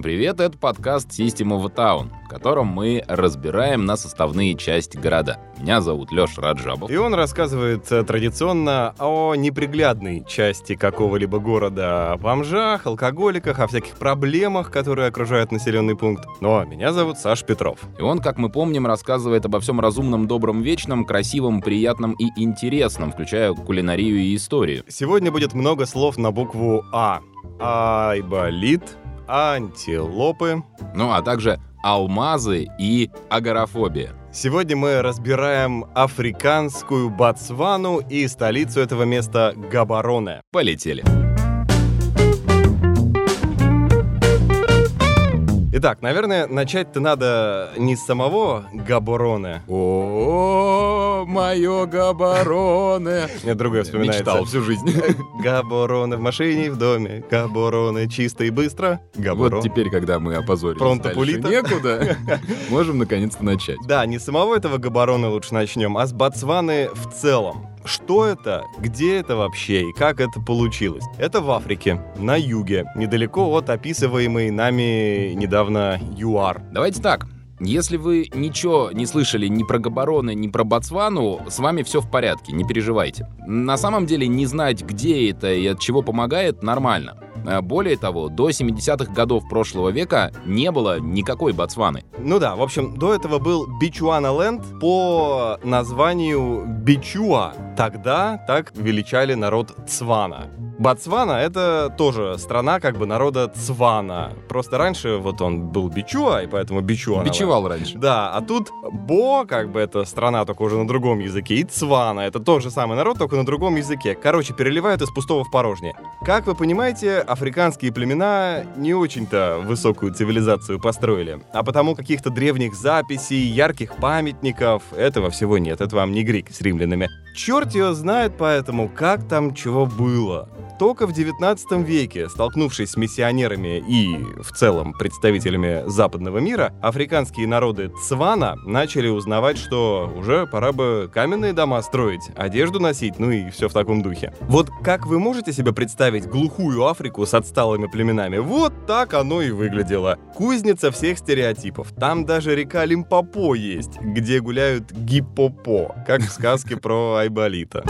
Всем привет, это подкаст System of a Town, в котором мы разбираем на составные части города. Меня зовут Леша Раджабов. И он рассказывает э, традиционно о неприглядной части какого-либо города, о бомжах, алкоголиках, о всяких проблемах, которые окружают населенный пункт. Но меня зовут Саш Петров. И он, как мы помним, рассказывает обо всем разумном, добром, вечном, красивом, приятном и интересном, включая кулинарию и историю. Сегодня будет много слов на букву А. Айболит, антилопы. Ну, а также алмазы и агорафобия. Сегодня мы разбираем африканскую Ботсвану и столицу этого места Габароне. Полетели. Итак, наверное, начать-то надо не с самого Габороне. О, мое Габароне. Мне другое вспоминается. Мечтал всю жизнь. Габороне в машине, в доме. Габороне чисто и быстро. Вот теперь, когда мы опозорились Пронто дальше пулито. некуда, можем наконец-то начать. Да, не с самого этого Габарона лучше начнем, а с Ботсваны в целом. Что это? Где это вообще? И как это получилось? Это в Африке, на юге, недалеко от описываемой нами недавно ЮАР. Давайте так. Если вы ничего не слышали ни про Габароны, ни про Ботсвану, с вами все в порядке, не переживайте. На самом деле не знать, где это и от чего помогает, нормально. А Более того, до 70-х годов прошлого века не было никакой Ботсваны. Ну да, в общем, до этого был Бичуаналенд по названию Бичуа. Тогда так величали народ Цвана. Ботсвана — это тоже страна как бы народа Цвана. Просто раньше вот он был Бичуа, и поэтому Бичуа. Бичевал раньше. Да, а тут Бо, как бы это страна, только уже на другом языке, и Цвана, это тот же самый народ, только на другом языке. Короче, переливают из пустого в порожнее. Как вы понимаете, африканские племена не очень-то высокую цивилизацию построили. А потому каких-то древних записей, ярких памятников, этого всего нет. Это вам не грик с римлянами. Черт его знает поэтому, как там чего было. Только в 19 веке, столкнувшись с миссионерами и, в целом, представителями западного мира, африканские народы Цвана начали узнавать, что уже пора бы каменные дома строить, одежду носить, ну и все в таком духе. Вот как вы можете себе представить глухую Африку с отсталыми племенами? Вот так оно и выглядело. Кузница всех стереотипов. Там даже река Лимпопо есть, где гуляют гиппопо, как в сказке про Айболита.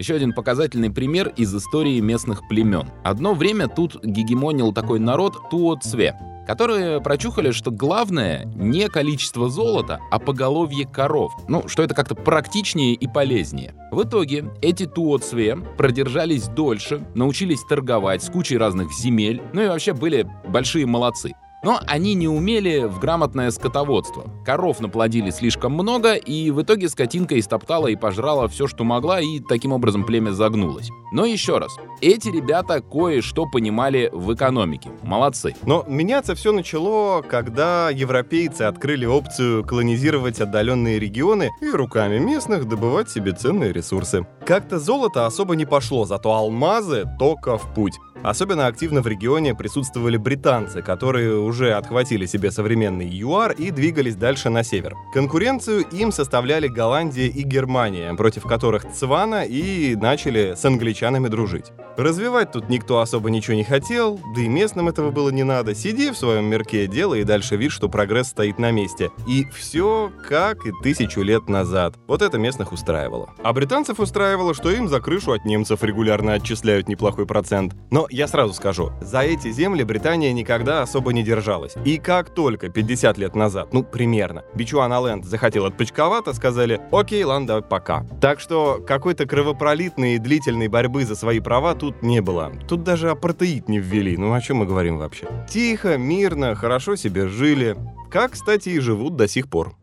Еще один показательный пример из истории местных племен. Одно время тут гегемонил такой народ Туоцве, которые прочухали, что главное не количество золота, а поголовье коров. Ну, что это как-то практичнее и полезнее. В итоге эти Туоцве продержались дольше, научились торговать с кучей разных земель, ну и вообще были большие молодцы. Но они не умели в грамотное скотоводство. Коров наплодили слишком много, и в итоге скотинка истоптала и пожрала все, что могла, и таким образом племя загнулось. Но еще раз, эти ребята кое-что понимали в экономике. Молодцы. Но меняться все начало, когда европейцы открыли опцию колонизировать отдаленные регионы и руками местных добывать себе ценные ресурсы. Как-то золото особо не пошло, зато алмазы только в путь. Особенно активно в регионе присутствовали британцы, которые уже отхватили себе современный ЮАР и двигались дальше на север. Конкуренцию им составляли Голландия и Германия, против которых Цвана и начали с англичанами дружить. Развивать тут никто особо ничего не хотел, да и местным этого было не надо. Сиди в своем мирке, делай и дальше вид, что прогресс стоит на месте. И все как и тысячу лет назад. Вот это местных устраивало. А британцев устраивало, что им за крышу от немцев регулярно отчисляют неплохой процент. Но я сразу скажу, за эти земли Британия никогда особо не держалась. И как только 50 лет назад, ну примерно, Бичуаналенд захотел отпочковаться, сказали «Окей, ладно, давай пока». Так что какой-то кровопролитной и длительной борьбы за свои права тут не было. Тут даже апартеид не ввели, ну о чем мы говорим вообще? Тихо, мирно, хорошо себе жили. Как, кстати, и живут до сих пор.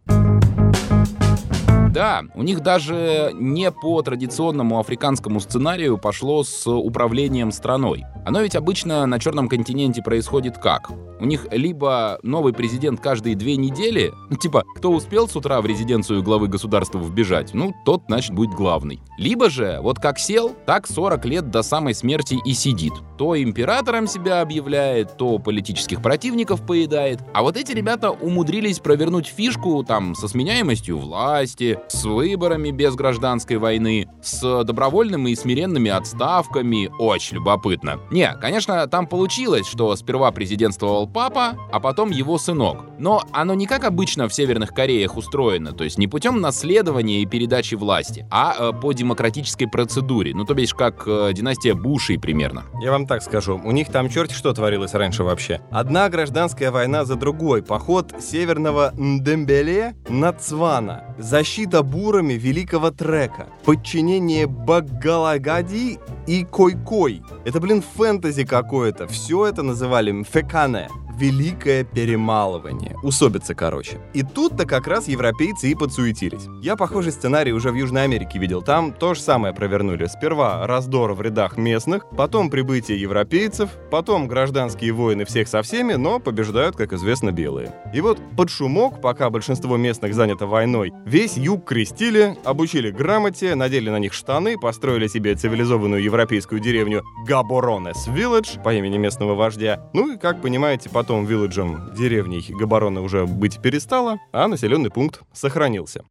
Да, у них даже не по традиционному африканскому сценарию пошло с управлением страной. Оно ведь обычно на Черном континенте происходит как? У них либо новый президент каждые две недели, ну, типа, кто успел с утра в резиденцию главы государства вбежать, ну, тот, значит, будет главный. Либо же, вот как сел, так 40 лет до самой смерти и сидит. То императором себя объявляет, то политических противников поедает. А вот эти ребята умудрились провернуть фишку там со сменяемостью власти, с выборами без гражданской войны, с добровольными и смиренными отставками. Очень любопытно. Не, конечно, там получилось, что сперва президентствовал папа, а потом его сынок. Но оно не как обычно в Северных Кореях устроено, то есть не путем наследования и передачи власти, а э, по демократической процедуре. Ну, то бишь, как э, династия Бушей примерно. Я вам так скажу, у них там черти что творилось раньше вообще. Одна гражданская война за другой, поход северного Ндембеле на Цвана, защита бурами великого трека, подчинение Багалагади и Койкой. Это, блин, фэнтези какое-то. Все это называли Мфекане великое перемалывание. Усобицы, короче. И тут-то как раз европейцы и подсуетились. Я похожий сценарий уже в Южной Америке видел. Там то же самое провернули. Сперва раздор в рядах местных, потом прибытие европейцев, потом гражданские войны всех со всеми, но побеждают, как известно, белые. И вот под шумок, пока большинство местных занято войной, весь юг крестили, обучили грамоте, надели на них штаны, построили себе цивилизованную европейскую деревню Габоронес Вилледж по имени местного вождя. Ну и, как понимаете, потом потом вилледжем деревней Габарона уже быть перестало, а населенный пункт сохранился.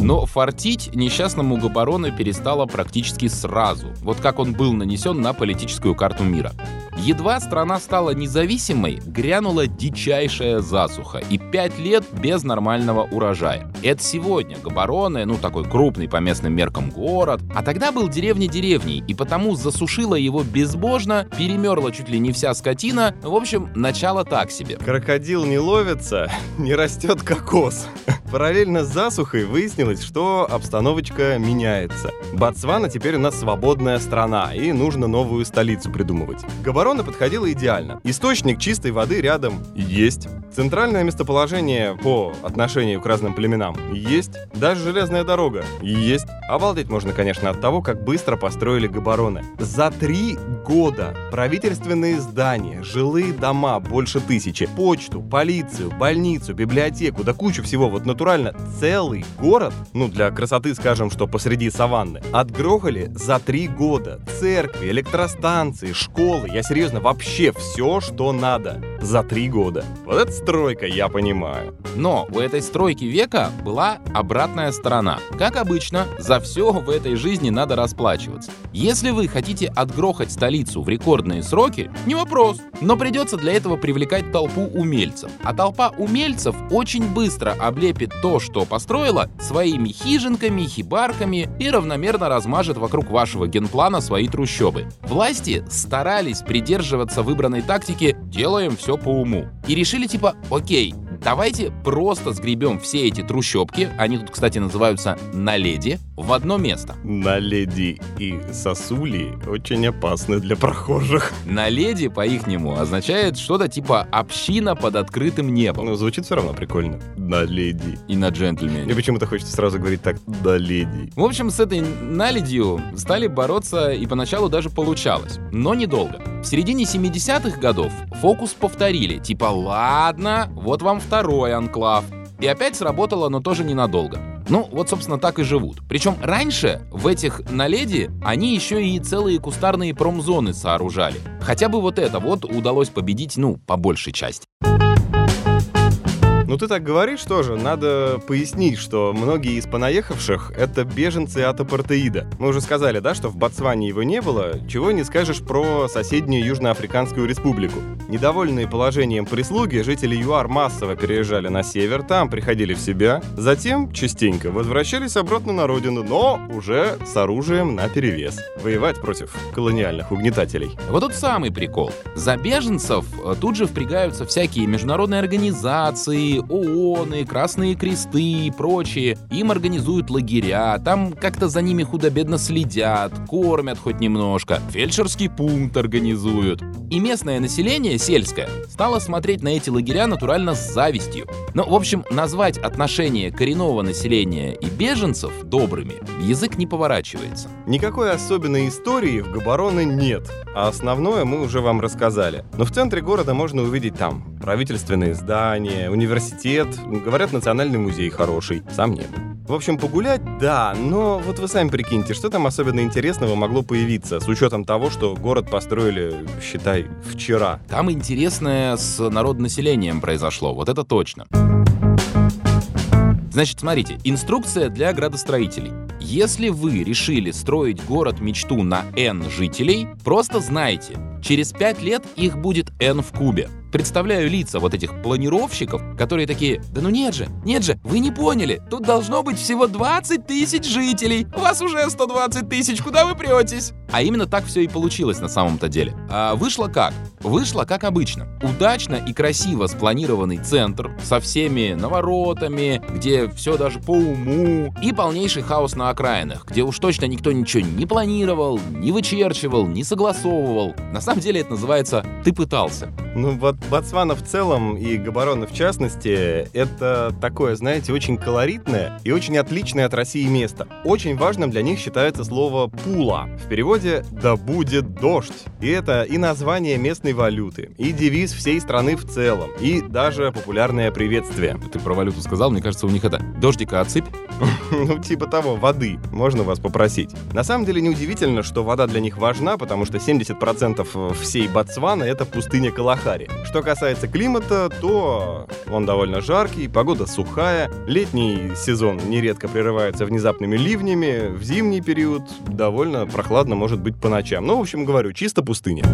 Но фартить несчастному Габарона перестало практически сразу, вот как он был нанесен на политическую карту мира. Едва страна стала независимой, грянула дичайшая засуха и пять лет без нормального урожая. Это сегодня Габароне, ну такой крупный по местным меркам город, а тогда был деревня деревней, и потому засушила его безбожно, перемерла чуть ли не вся скотина, в общем, начало так себе. Крокодил не ловится, не растет кокос. Параллельно с засухой выяснилось, что обстановочка меняется. Ботсвана теперь у нас свободная страна, и нужно новую столицу придумывать. Габарона подходила идеально. Источник чистой воды рядом есть. Центральное местоположение по отношению к разным племенам есть. Даже железная дорога есть. Обалдеть можно, конечно, от того, как быстро построили Габароны. За три года правительственные здания, жилые дома больше тысячи, почту, полицию, больницу, библиотеку, да кучу всего, вот натурально целый город, ну для красоты скажем, что посреди саванны, отгрохали за три года. Церкви, электростанции, школы, я серьезно, вообще все, что надо за три года. Вот это стройка, я понимаю. Но у этой стройки века была обратная сторона. Как обычно, за все в этой жизни надо расплачиваться. Если вы хотите отгрохать столицу в рекордные сроки, не вопрос. Но придется для этого привлекать толпу умельцев. А толпа умельцев очень быстро облепит то, что построила, своими хижинками, хибарками и равномерно размажет вокруг вашего генплана свои трущобы. Власти старались придерживаться выбранной тактики «делаем все по уму». И решили типа «окей, давайте просто сгребем все эти трущобки, они тут, кстати, называются наледи, в одно место. Наледи и сосули очень опасны для прохожих. Наледи по-ихнему означает что-то типа община под открытым небом. Ну, звучит все равно прикольно. Наледи. И на джентльмене. Мне почему-то хочется сразу говорить так «наледи». В общем, с этой наледью стали бороться и поначалу даже получалось, но недолго. В середине 70-х годов фокус повторили, типа ладно, вот вам второй анклав. И опять сработало, но тоже ненадолго. Ну, вот, собственно, так и живут. Причем раньше в этих наледи они еще и целые кустарные промзоны сооружали. Хотя бы вот это вот удалось победить, ну, по большей части. Ну ты так говоришь тоже, надо пояснить, что многие из понаехавших — это беженцы от апартеида. Мы уже сказали, да, что в Ботсване его не было, чего не скажешь про соседнюю Южноафриканскую республику. Недовольные положением прислуги, жители ЮАР массово переезжали на север, там приходили в себя, затем частенько возвращались обратно на родину, но уже с оружием на перевес. Воевать против колониальных угнетателей. Вот тут самый прикол. За беженцев э, тут же впрягаются всякие международные организации, ООН, Красные Кресты и прочие. Им организуют лагеря, там как-то за ними худо-бедно следят, кормят хоть немножко, фельдшерский пункт организуют. И местное население, сельское, стало смотреть на эти лагеря натурально с завистью. Ну, в общем, назвать отношения коренного населения и беженцев добрыми язык не поворачивается. Никакой особенной истории в Габароне нет, а основное мы уже вам рассказали. Но в центре города можно увидеть там правительственные здания, университет, говорят, национальный музей хороший, сам нет. В общем, погулять, да, но вот вы сами прикиньте, что там особенно интересного могло появиться, с учетом того, что город построили, считай, вчера. Там интересное с народонаселением произошло, вот это точно. Значит, смотрите, инструкция для градостроителей. Если вы решили строить город-мечту на N жителей, просто знайте, через 5 лет их будет N в кубе. Представляю лица вот этих планировщиков, которые такие, да ну нет же, нет же, вы не поняли, тут должно быть всего 20 тысяч жителей, у вас уже 120 тысяч, куда вы претесь? А именно так все и получилось на самом-то деле. А вышло как? Вышло как обычно. Удачно и красиво спланированный центр со всеми наворотами, где все даже по уму, и полнейший хаос на окраинах, где уж точно никто ничего не планировал, не вычерчивал, не согласовывал. На самом деле это называется «ты пытался». Ну вот Ботсвана в целом и Габарона в частности, это такое, знаете, очень колоритное и очень отличное от России место. Очень важным для них считается слово «пула». В переводе «да будет дождь». И это и название местной валюты, и девиз всей страны в целом, и даже популярное приветствие. Ты про валюту сказал, мне кажется, у них это «дождика отсыпь». Ну, типа того, воды. Можно вас попросить. На самом деле неудивительно, что вода для них важна, потому что 70% всей Ботсваны — это пустыня Калахари. Что касается климата, то он довольно жаркий, погода сухая, летний сезон нередко прерывается внезапными ливнями, в зимний период довольно прохладно может быть по ночам. Ну, в общем, говорю, чисто пустыня.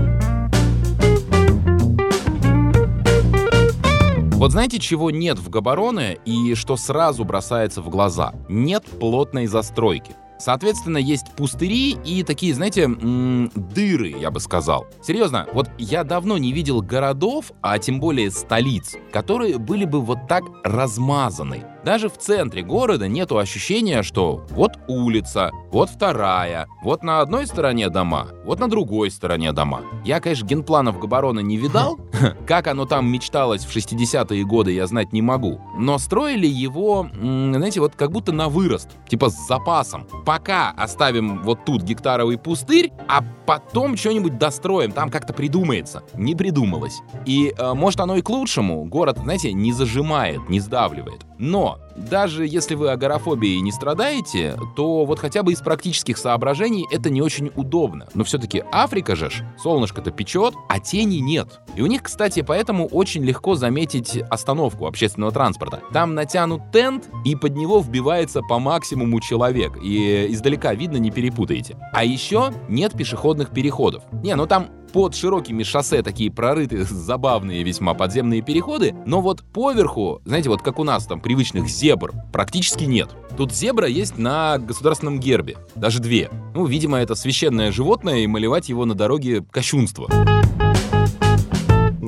Вот знаете, чего нет в Габароне и что сразу бросается в глаза? Нет плотной застройки. Соответственно, есть пустыри и такие, знаете, м- дыры, я бы сказал. Серьезно, вот я давно не видел городов, а тем более столиц, которые были бы вот так размазаны. Даже в центре города нету ощущения, что вот улица, вот вторая, вот на одной стороне дома, вот на другой стороне дома. Я, конечно, генпланов Габарона не видал, как оно там мечталось в 60-е годы, я знать не могу. Но строили его, знаете, вот как будто на вырост, типа с запасом. Пока оставим вот тут гектаровый пустырь, а потом что-нибудь достроим, там как-то придумается. Не придумалось. И э, может оно и к лучшему. Город, знаете, не зажимает, не сдавливает. Но даже если вы агорафобией не страдаете, то вот хотя бы из практических соображений это не очень удобно. Но все-таки Африка же ж, солнышко-то печет, а тени нет. И у них, кстати, поэтому очень легко заметить остановку общественного транспорта. Там натянут тент, и под него вбивается по максимуму человек. И издалека видно, не перепутаете. А еще нет пешеходных переходов. Не, ну там под широкими шоссе такие прорыты забавные весьма подземные переходы, но вот поверху, знаете, вот как у нас там привычных зебр, практически нет. Тут зебра есть на государственном гербе, даже две. Ну, видимо, это священное животное, и малевать его на дороге кощунство.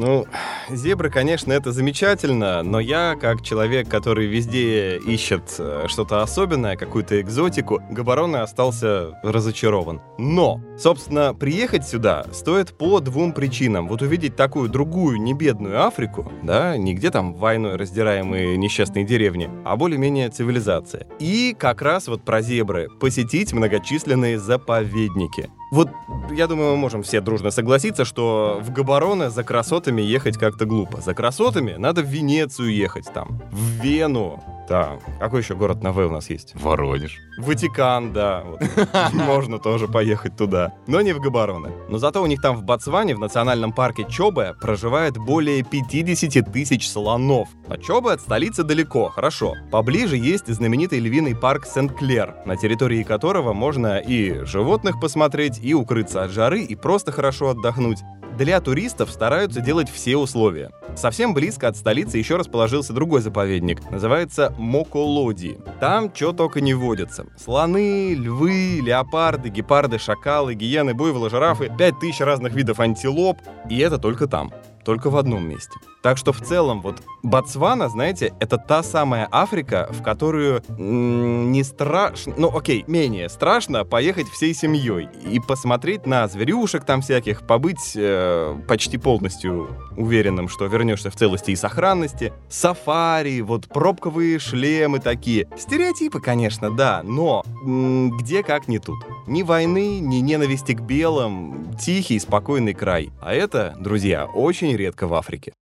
Ну, зебры, конечно, это замечательно, но я, как человек, который везде ищет э, что-то особенное, какую-то экзотику, Габароны остался разочарован. Но, собственно, приехать сюда стоит по двум причинам. Вот увидеть такую другую небедную Африку, да, не где там войной раздираемые несчастные деревни, а более-менее цивилизация. И как раз вот про зебры. Посетить многочисленные заповедники. Вот, я думаю, мы можем все дружно согласиться, что в Габароне за красотами ехать как-то глупо. За красотами надо в Венецию ехать там, в Вену, да. Какой еще город на В у нас есть? Воронеж. Ватикан, да. Можно тоже поехать туда. Но не в Габароне. Но зато у них там в Ботсване, в национальном парке Чобе, проживает более 50 тысяч слонов. Чобе от столицы далеко, хорошо. Поближе есть знаменитый львиный парк Сент-Клер, на территории которого можно и животных посмотреть, и укрыться от жары, и просто хорошо отдохнуть для туристов стараются делать все условия. Совсем близко от столицы еще расположился другой заповедник. Называется Моколоди. Там что только не водится. Слоны, львы, леопарды, гепарды, шакалы, гиены, буйволы, жирафы, 5000 разных видов антилоп. И это только там только в одном месте. Так что в целом вот Ботсвана, знаете, это та самая Африка, в которую не страшно, ну окей, менее страшно поехать всей семьей и посмотреть на зверюшек там всяких, побыть э, почти полностью уверенным, что вернешься в целости и сохранности. Сафари, вот пробковые шлемы такие. Стереотипы, конечно, да, но где как не тут. Ни войны, ни ненависти к белым, тихий, спокойный край. А это, друзья, очень редко в Африке.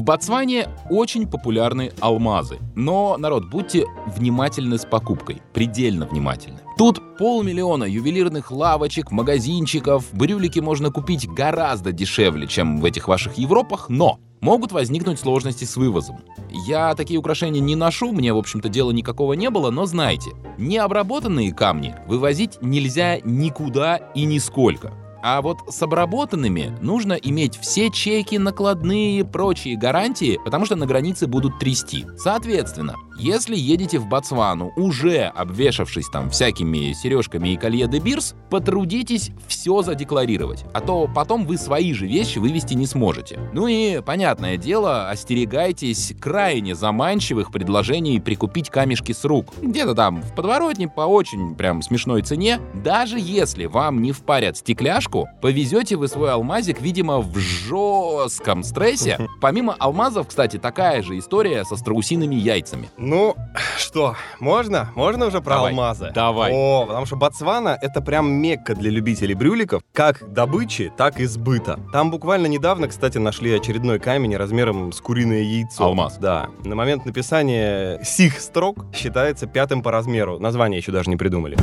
В Ботсване очень популярны алмазы. Но, народ, будьте внимательны с покупкой. Предельно внимательны. Тут полмиллиона ювелирных лавочек, магазинчиков. Брюлики можно купить гораздо дешевле, чем в этих ваших Европах, но могут возникнуть сложности с вывозом. Я такие украшения не ношу, мне, в общем-то, дела никакого не было, но знайте, необработанные камни вывозить нельзя никуда и нисколько. А вот с обработанными нужно иметь все чеки, накладные, прочие гарантии, потому что на границе будут трясти. Соответственно, если едете в Ботсвану, уже обвешавшись там всякими сережками и колье де бирс, потрудитесь все задекларировать, а то потом вы свои же вещи вывести не сможете. Ну и, понятное дело, остерегайтесь крайне заманчивых предложений прикупить камешки с рук. Где-то там в подворотне по очень прям смешной цене. Даже если вам не впарят стекляшку, повезете вы свой алмазик, видимо, в жестком стрессе. Помимо алмазов, кстати, такая же история со страусиными яйцами. Ну, что, можно? Можно уже про Давай, алмазы? давай. О, потому что Ботсвана — это прям мекка для любителей брюликов, как добычи, так и сбыта. Там буквально недавно, кстати, нашли очередной камень размером с куриное яйцо. Алмаз. Да. На момент написания сих строк считается пятым по размеру. Название еще даже не придумали.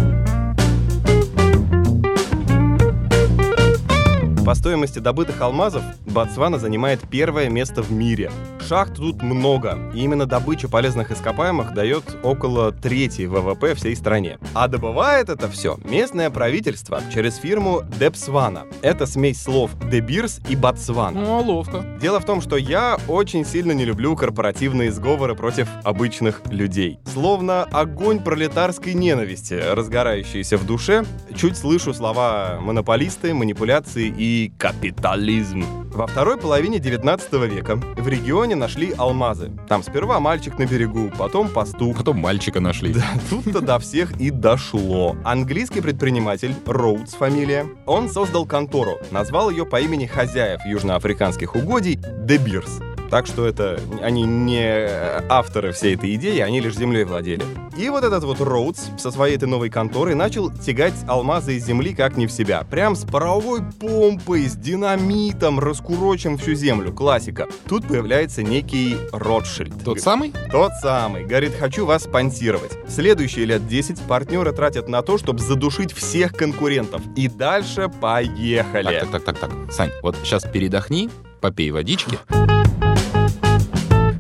По стоимости добытых алмазов Ботсвана занимает первое место в мире. Шахт тут много, и именно добыча полезных ископаемых дает около трети ВВП всей стране. А добывает это все местное правительство через фирму Депсвана. Это смесь слов Дебирс и Ботсван. Ну, ловко. Дело в том, что я очень сильно не люблю корпоративные сговоры против обычных людей. Словно огонь пролетарской ненависти, разгорающийся в душе, чуть слышу слова монополисты, манипуляции и капитализм. Во второй половине 19 века в регионе нашли алмазы. Там сперва мальчик на берегу, потом пастух. Потом мальчика нашли. Тут-то до всех и дошло. Английский предприниматель, Роудс фамилия, он создал контору, назвал ее по имени хозяев южноафриканских угодий Beers. Так что это они не авторы всей этой идеи, они лишь землей владели. И вот этот вот Роудс со своей этой новой конторой начал тягать алмазы из земли как не в себя. Прям с паровой помпой, с динамитом, раскурочим всю землю. Классика. Тут появляется некий Ротшильд. Тот самый? Тот самый. Говорит, хочу вас спонсировать. Следующие лет 10 партнеры тратят на то, чтобы задушить всех конкурентов. И дальше поехали. Так, так, так, так, так. Сань, вот сейчас передохни, попей водички.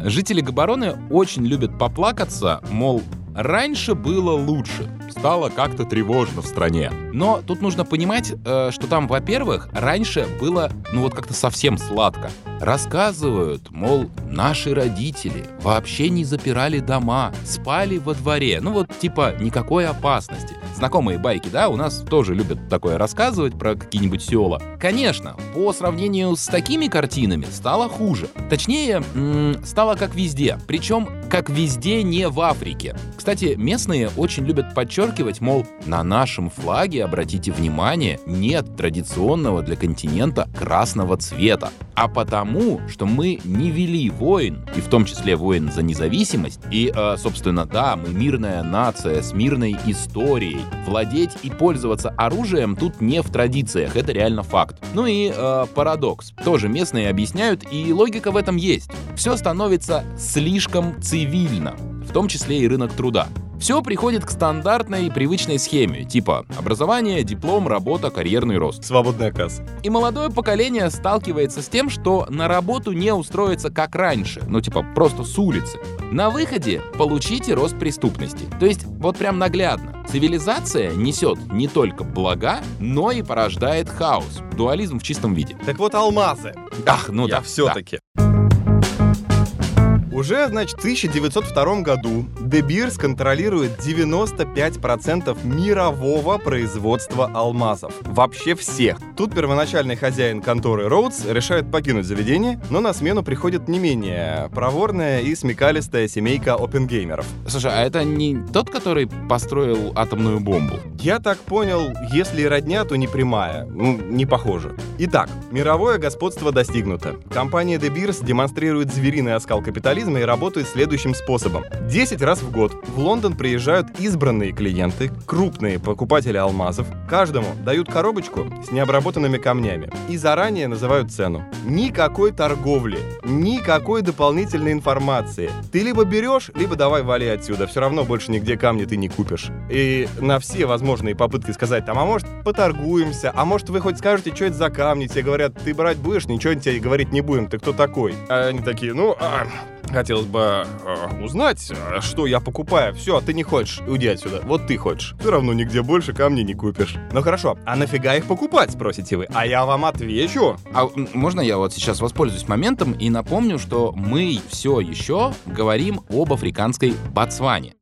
Жители Габароны очень любят поплакаться, мол, раньше было лучше, стало как-то тревожно в стране. Но тут нужно понимать, э, что там, во-первых, раньше было, ну вот как-то совсем сладко. Рассказывают, мол, наши родители вообще не запирали дома, спали во дворе. Ну вот типа никакой опасности. Знакомые байки, да, у нас тоже любят такое рассказывать про какие-нибудь села. Конечно, по сравнению с такими картинами стало хуже. Точнее, стало как везде. Причем как везде не в Африке. Кстати, местные очень любят подчеркивать, мол, на нашем флаге, обратите внимание, нет традиционного для континента красного цвета. А потому, что мы не вели войн, и в том числе войн за независимость, и, э, собственно, да, мы мирная нация с мирной историей. Владеть и пользоваться оружием тут не в традициях, это реально факт. Ну и э, парадокс. Тоже местные объясняют, и логика в этом есть. Все становится слишком цивильно, в том числе и рынок труда. Все приходит к стандартной и привычной схеме, типа образование, диплом, работа, карьерный рост. Свободная касса. И молодое поколение сталкивается с тем, что на работу не устроится как раньше, ну типа просто с улицы. На выходе получите рост преступности. То есть вот прям наглядно. Цивилизация несет не только блага, но и порождает хаос. Дуализм в чистом виде. Так вот, алмазы. Ах, ну Я да. все-таки. Уже, значит, в 1902 году De Beers контролирует 95% мирового производства алмазов. Вообще всех. Тут первоначальный хозяин конторы Роудс решает покинуть заведение, но на смену приходит не менее проворная и смекалистая семейка опенгеймеров. Слушай, а это не тот, который построил атомную бомбу? Я так понял, если и родня, то не прямая. Ну, не похоже. Итак, мировое господство достигнуто. Компания De Beers демонстрирует звериный оскал капитализма туризма и работают следующим способом. 10 раз в год в Лондон приезжают избранные клиенты, крупные покупатели алмазов. Каждому дают коробочку с необработанными камнями и заранее называют цену. Никакой торговли, никакой дополнительной информации. Ты либо берешь, либо давай вали отсюда. Все равно больше нигде камни ты не купишь. И на все возможные попытки сказать, там, а может поторгуемся, а может вы хоть скажете, что это за камни, тебе говорят, ты брать будешь, ничего тебе говорить не будем, ты кто такой? А они такие, ну, а, Хотелось бы э, узнать, а, что я покупаю. Все, ты не хочешь, уйди отсюда. Вот ты хочешь. Все равно нигде больше камней не купишь. Ну хорошо, а нафига их покупать, спросите вы? А я вам отвечу. А можно я вот сейчас воспользуюсь моментом и напомню, что мы все еще говорим об африканской Ботсване.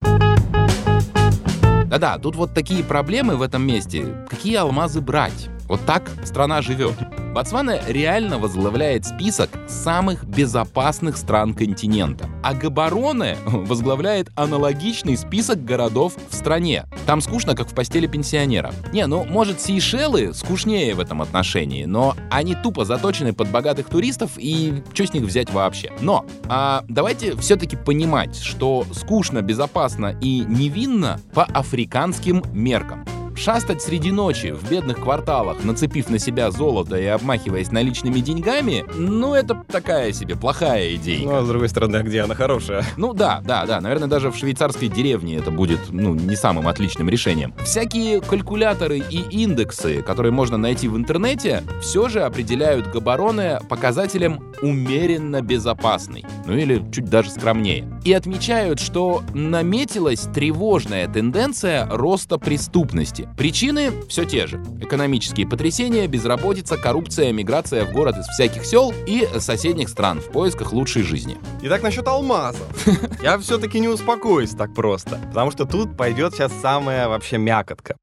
Да-да, тут вот такие проблемы в этом месте. Какие алмазы брать? Вот так страна живет. Ботсвана реально возглавляет список самых безопасных стран континента. А Габароне возглавляет аналогичный список городов в стране. Там скучно, как в постели пенсионера. Не, ну, может, Сейшелы скучнее в этом отношении, но они тупо заточены под богатых туристов, и что с них взять вообще? Но а давайте все-таки понимать, что скучно, безопасно и невинно по африканским меркам. Шастать среди ночи в бедных кварталах, нацепив на себя золото и обмахиваясь наличными деньгами, ну, это такая себе плохая идея. Ну, а с другой стороны, а где она хорошая? Ну да, да, да. Наверное, даже в швейцарской деревне это будет, ну, не самым отличным решением. Всякие калькуляторы и индексы, которые можно найти в интернете, все же определяют Габароне показателем умеренно безопасный. Ну или чуть даже скромнее. И отмечают, что наметилась тревожная тенденция роста преступности. Причины все те же. Экономические потрясения, безработица, коррупция, миграция в город из всяких сел и соседних стран в поисках лучшей жизни. Итак, насчет алмазов. Я все-таки не успокоюсь так просто, потому что тут пойдет сейчас самая вообще мякотка.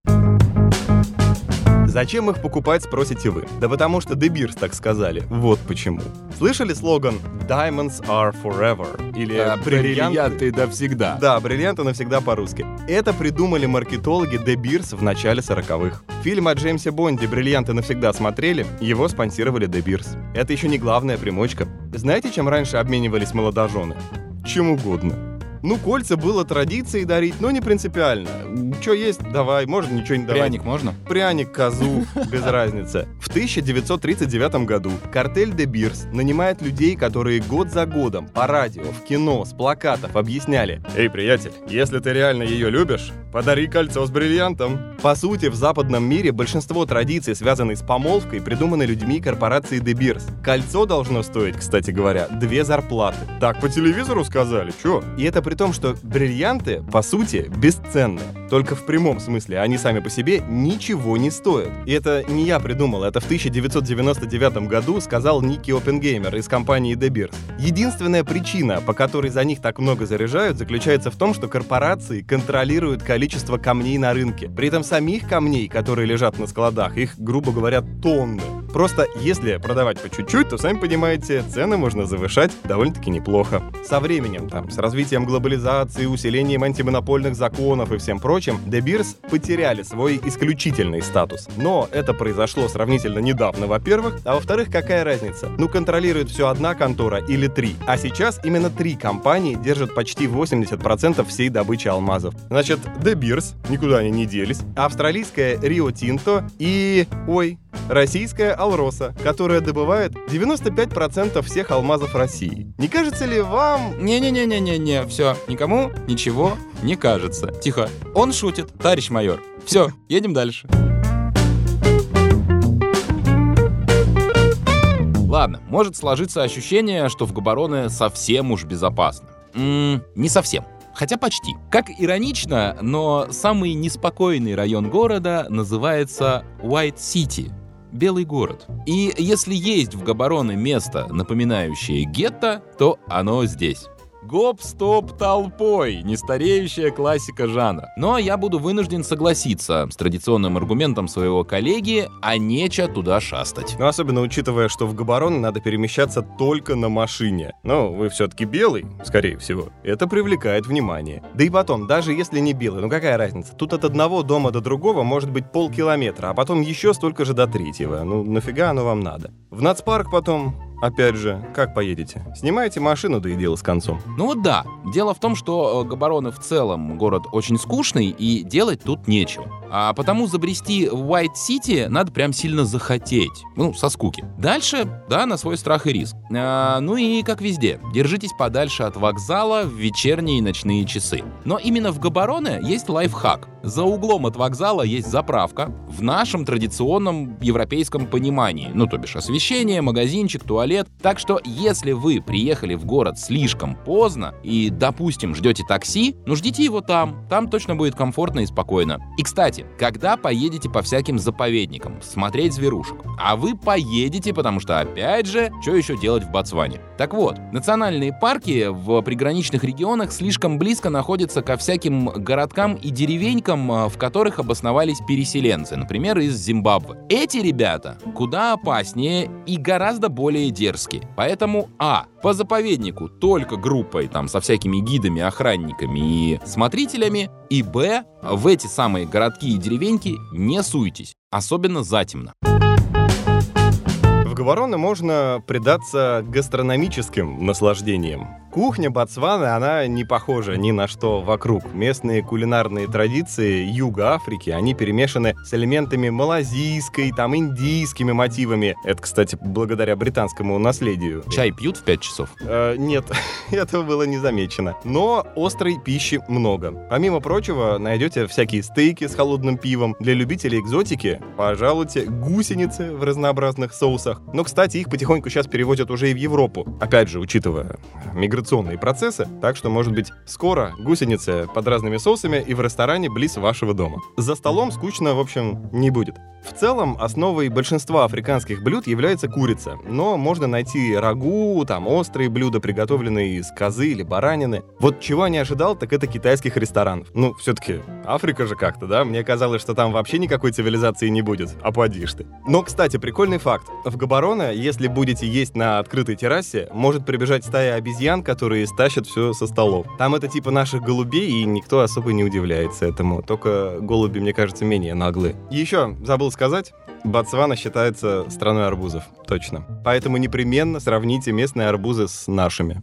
Зачем их покупать, спросите вы? Да потому что Beers так сказали. Вот почему. Слышали слоган «Diamonds are forever» или а, «Бриллианты, бриллианты навсегда»? Да, «Бриллианты навсегда» по-русски. Это придумали маркетологи Beers в начале 40-х. Фильм о Джеймсе Бонде «Бриллианты навсегда» смотрели? Его спонсировали Beers. Это еще не главная примочка. Знаете, чем раньше обменивались молодожены? Чем угодно. Ну, кольца было традицией дарить, но не принципиально. Что есть, давай, можно ничего не давать. Пряник можно? Пряник, козу, без разницы. В 1939 году картель De Beers нанимает людей, которые год за годом по радио, в кино, с плакатов объясняли «Эй, приятель, если ты реально ее любишь, подари кольцо с бриллиантом». По сути, в западном мире большинство традиций, связанных с помолвкой, придуманы людьми корпорации De Beers. Кольцо должно стоить, кстати говоря, две зарплаты. Так по телевизору сказали, чё? И это при том, что бриллианты, по сути, бесценны. Только в прямом смысле они сами по себе ничего не стоят. И это не я придумал, это в 1999 году сказал Ники Опенгеймер из компании De Beers. Единственная причина, по которой за них так много заряжают, заключается в том, что корпорации контролируют количество камней на рынке. При этом самих камней, которые лежат на складах, их, грубо говоря, тонны. Просто если продавать по чуть-чуть, то, сами понимаете, цены можно завышать довольно-таки неплохо. Со временем, там, с развитием глобализации, усилением антимонопольных законов и всем прочим, De Beers потеряли свой исключительный статус. Но это произошло сравнительно недавно, во-первых, а во-вторых, какая разница? Ну, контролирует все одна контора или три. А сейчас именно три компании держат почти 80% всей добычи алмазов. Значит, De Beers, никуда они не делись, австралийская Rio Tinto и... Ой, российская Алроса, которая добывает 95% всех алмазов России. Не кажется ли вам... Не-не-не-не-не-не, все, никому ничего не кажется. Тихо, он шутит, товарищ майор. Все, едем дальше. Ладно, может сложиться ощущение, что в Габароне совсем уж безопасно. М-м, не совсем. Хотя почти. Как иронично, но самый неспокойный район города называется White City — Белый город. И если есть в Габароне место, напоминающее гетто, то оно здесь. Гоп-стоп толпой, нестареющая классика жанра. Но я буду вынужден согласиться с традиционным аргументом своего коллеги, а нече туда шастать. Ну, особенно учитывая, что в Габарон надо перемещаться только на машине. Но вы все-таки белый, скорее всего. Это привлекает внимание. Да и потом, даже если не белый, ну какая разница? Тут от одного дома до другого может быть полкилометра, а потом еще столько же до третьего. Ну, нафига оно вам надо? В нацпарк потом Опять же, как поедете? Снимаете машину, да и дело с концом. Ну вот да. Дело в том, что э, Габароны в целом город очень скучный, и делать тут нечего. А потому забрести в City надо прям сильно захотеть. Ну, со скуки. Дальше, да, на свой страх и риск. А, ну и как везде, держитесь подальше от вокзала в вечерние и ночные часы. Но именно в Габароне есть лайфхак. За углом от вокзала есть заправка в нашем традиционном европейском понимании. Ну, то бишь освещение, магазинчик, туалет. Так что, если вы приехали в город слишком поздно и, допустим, ждете такси, ну ждите его там. Там точно будет комфортно и спокойно. И, кстати, когда поедете по всяким заповедникам смотреть зверушек? А вы поедете, потому что, опять же, что еще делать в Ботсване? Так вот, национальные парки в приграничных регионах слишком близко находятся ко всяким городкам и деревенькам, а, в которых обосновались переселенцы, например, из Зимбабве. Эти ребята куда опаснее и гораздо более дерзкие. Поэтому, а, по заповеднику только группой, там, со всякими гидами, охранниками и смотрителями, и б, в эти самые городки и деревеньки не суйтесь, особенно затемно. В Гавароне можно предаться гастрономическим наслаждениям. Кухня Ботсваны, она не похожа ни на что вокруг. Местные кулинарные традиции Юга Африки, они перемешаны с элементами малазийской, там, индийскими мотивами. Это, кстати, благодаря британскому наследию. Чай пьют в 5 часов? Э, нет, этого было не замечено. Но острой пищи много. Помимо прочего, найдете всякие стейки с холодным пивом. Для любителей экзотики, пожалуйте, гусеницы в разнообразных соусах. Но, кстати, их потихоньку сейчас перевозят уже и в Европу. Опять же, учитывая миграционные миграционные процессы, так что, может быть, скоро гусеницы под разными соусами и в ресторане близ вашего дома. За столом скучно, в общем, не будет. В целом, основой большинства африканских блюд является курица, но можно найти рагу, там острые блюда, приготовленные из козы или баранины. Вот чего я не ожидал, так это китайских ресторанов. Ну, все-таки Африка же как-то, да? Мне казалось, что там вообще никакой цивилизации не будет, а подишь ты. Но, кстати, прикольный факт. В Габарона, если будете есть на открытой террасе, может прибежать стая обезьян, которые стащат все со столов. Там это типа наших голубей, и никто особо не удивляется этому. Только голуби, мне кажется, менее наглые. Еще забыл сказать, Ботсвана считается страной арбузов, точно. Поэтому непременно сравните местные арбузы с нашими.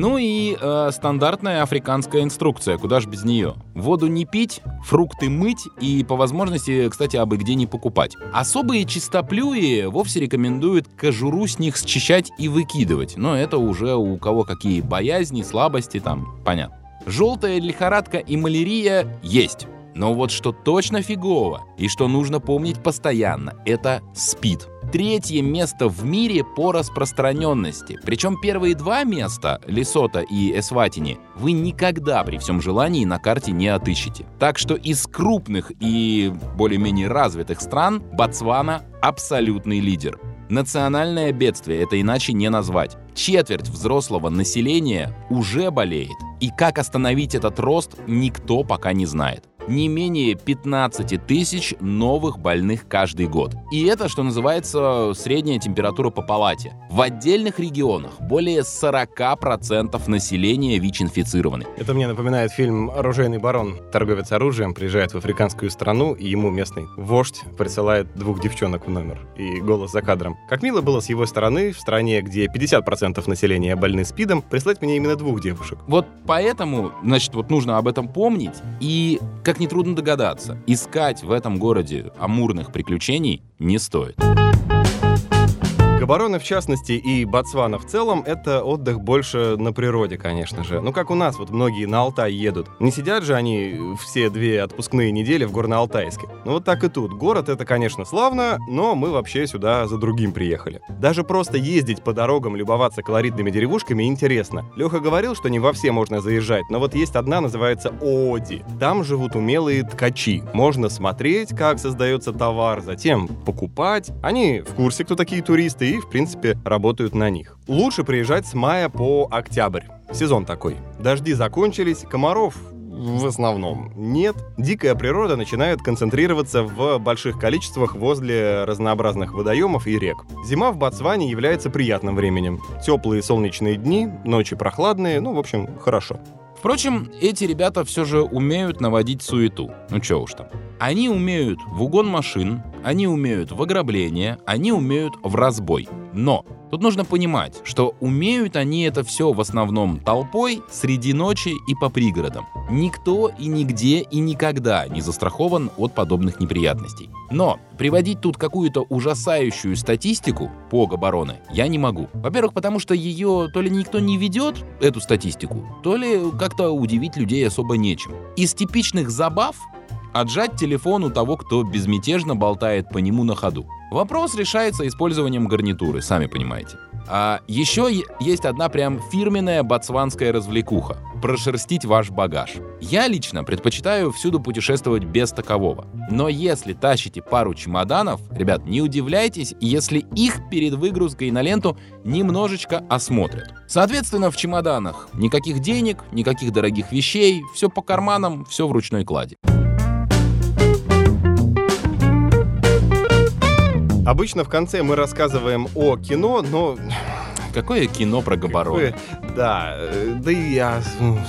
Ну и э, стандартная африканская инструкция, куда ж без нее. Воду не пить, фрукты мыть и по возможности, кстати, абы где не покупать. Особые чистоплюи вовсе рекомендуют кожуру с них счищать и выкидывать, но это уже у кого какие боязни, слабости там, понятно. Желтая лихорадка и малярия есть. Но вот что точно фигово и что нужно помнить постоянно, это спид третье место в мире по распространенности. Причем первые два места, Лесота и Эсватини, вы никогда при всем желании на карте не отыщете. Так что из крупных и более-менее развитых стран Ботсвана абсолютный лидер. Национальное бедствие это иначе не назвать. Четверть взрослого населения уже болеет. И как остановить этот рост, никто пока не знает не менее 15 тысяч новых больных каждый год. И это, что называется, средняя температура по палате. В отдельных регионах более 40% населения ВИЧ-инфицированы. Это мне напоминает фильм «Оружейный барон». Торговец оружием приезжает в африканскую страну, и ему местный вождь присылает двух девчонок в номер. И голос за кадром. Как мило было с его стороны, в стране, где 50% населения больны СПИДом, прислать мне именно двух девушек. Вот поэтому, значит, вот нужно об этом помнить. И как нетрудно догадаться, искать в этом городе амурных приключений не стоит. Габароны, в частности, и Ботсвана в целом, это отдых больше на природе, конечно же. Ну, как у нас, вот многие на Алтай едут. Не сидят же они все две отпускные недели в Горно-Алтайске. Ну, вот так и тут. Город это, конечно, славно, но мы вообще сюда за другим приехали. Даже просто ездить по дорогам, любоваться колоритными деревушками интересно. Леха говорил, что не во все можно заезжать, но вот есть одна, называется Оди. Там живут умелые ткачи. Можно смотреть, как создается товар, затем покупать. Они в курсе, кто такие туристы, и, в принципе, работают на них. Лучше приезжать с мая по октябрь. Сезон такой. Дожди закончились, комаров в основном нет. Дикая природа начинает концентрироваться в больших количествах возле разнообразных водоемов и рек. Зима в Ботсване является приятным временем. Теплые солнечные дни, ночи прохладные, ну, в общем, хорошо. Впрочем, эти ребята все же умеют наводить суету. Ну чё уж там. Они умеют в угон машин, они умеют в ограбление, они умеют в разбой. Но тут нужно понимать, что умеют они это все в основном толпой, среди ночи и по пригородам. Никто и нигде и никогда не застрахован от подобных неприятностей. Но приводить тут какую-то ужасающую статистику по обороны я не могу. Во-первых, потому что ее то ли никто не ведет, эту статистику, то ли как-то удивить людей особо нечем. Из типичных забав отжать телефон у того, кто безмятежно болтает по нему на ходу. Вопрос решается использованием гарнитуры, сами понимаете. А еще есть одна прям фирменная ботсванская развлекуха – прошерстить ваш багаж. Я лично предпочитаю всюду путешествовать без такового. Но если тащите пару чемоданов, ребят, не удивляйтесь, если их перед выгрузкой на ленту немножечко осмотрят. Соответственно, в чемоданах никаких денег, никаких дорогих вещей, все по карманам, все в ручной кладе. Обычно в конце мы рассказываем о кино, но... Какое кино про Габарон? Да, э, да и а,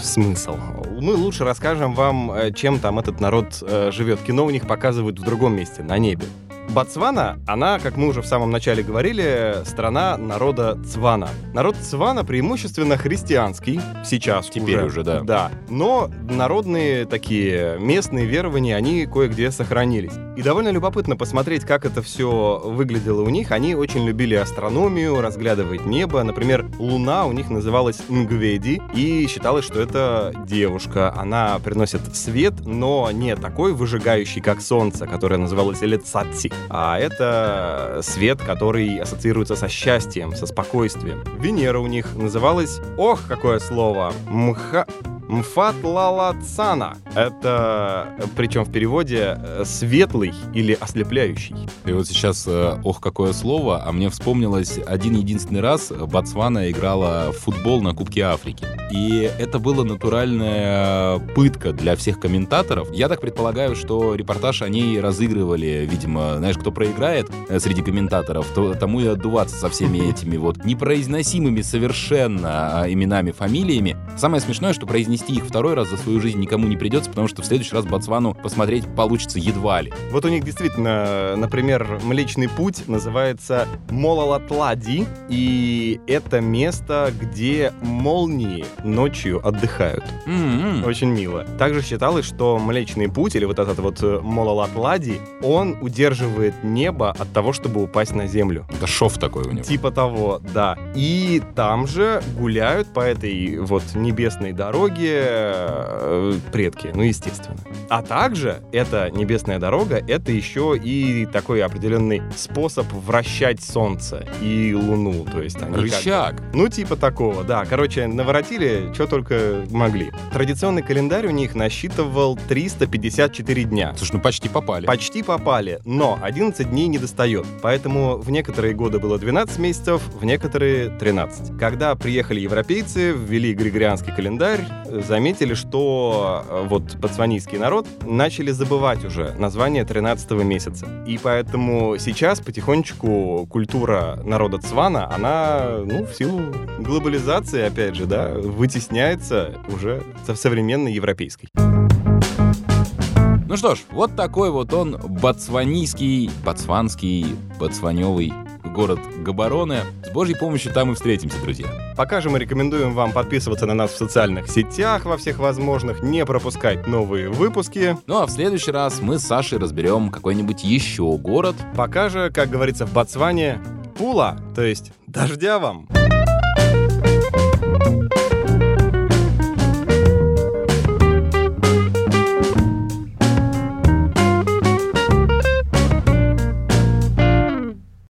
смысл. Мы лучше расскажем вам, э, чем там этот народ э, живет. Кино у них показывают в другом месте, на небе. Ботсвана, она, как мы уже в самом начале говорили, страна народа Цвана. Народ Цвана преимущественно христианский, сейчас Теперь уже, уже да. Да, но народные такие местные верования, они кое-где сохранились. И довольно любопытно посмотреть, как это все выглядело у них. Они очень любили астрономию, разглядывать небо. Например, луна у них называлась Нгведи, и считалось, что это девушка. Она приносит свет, но не такой выжигающий, как солнце, которое называлось Элецатси а это свет, который ассоциируется со счастьем, со спокойствием. Венера у них называлась, ох, какое слово, мха... Мфатлалацана. Это, причем в переводе, э, светлый или ослепляющий. И вот сейчас, э, ох, какое слово, а мне вспомнилось один единственный раз Ботсвана играла в футбол на Кубке Африки. И это была натуральная пытка для всех комментаторов. Я так предполагаю, что репортаж они разыгрывали, видимо, знаешь, кто проиграет э, среди комментаторов, то тому и отдуваться со всеми этими вот непроизносимыми совершенно а, именами, фамилиями. Самое смешное, что произнести их второй раз за свою жизнь никому не придется, потому что в следующий раз Ботсвану посмотреть получится едва ли. Вот у них действительно, например, Млечный Путь называется Мололатлади, и это место, где молнии ночью отдыхают. Mm-hmm. Очень мило. Также считалось, что Млечный Путь, или вот этот вот э, Мололатлади, он удерживает небо от того, чтобы упасть на землю. Это шов такой у него. Типа того, да. И там же гуляют по этой вот небесной дороге э, предки, ну, естественно. А также эта небесная дорога, это еще и такой определенный способ вращать Солнце и Луну. То есть они Рычаг. Как, ну, типа такого, да. Короче, наворотили, что только могли. Традиционный календарь у них насчитывал 354 дня. Слушай, ну почти попали. Почти попали, но 11 дней не достает. Поэтому в некоторые годы было 12 месяцев, в некоторые 13. Когда приехали европейцы, ввели григорианский календарь, заметили, что э, вот ботсванийский народ начали забывать уже название 13 месяца. И поэтому сейчас потихонечку культура народа Цвана, она, ну, в силу глобализации, опять же, да, вытесняется уже современной европейской. Ну что ж, вот такой вот он ботсванийский, ботсванский, ботсваневый город Габароне. С Божьей помощью там и встретимся, друзья. Пока же мы рекомендуем вам подписываться на нас в социальных сетях во всех возможных, не пропускать новые выпуски. Ну а в следующий раз мы с Сашей разберем какой-нибудь еще город. Пока же, как говорится в Ботсване, пула, то есть дождя вам.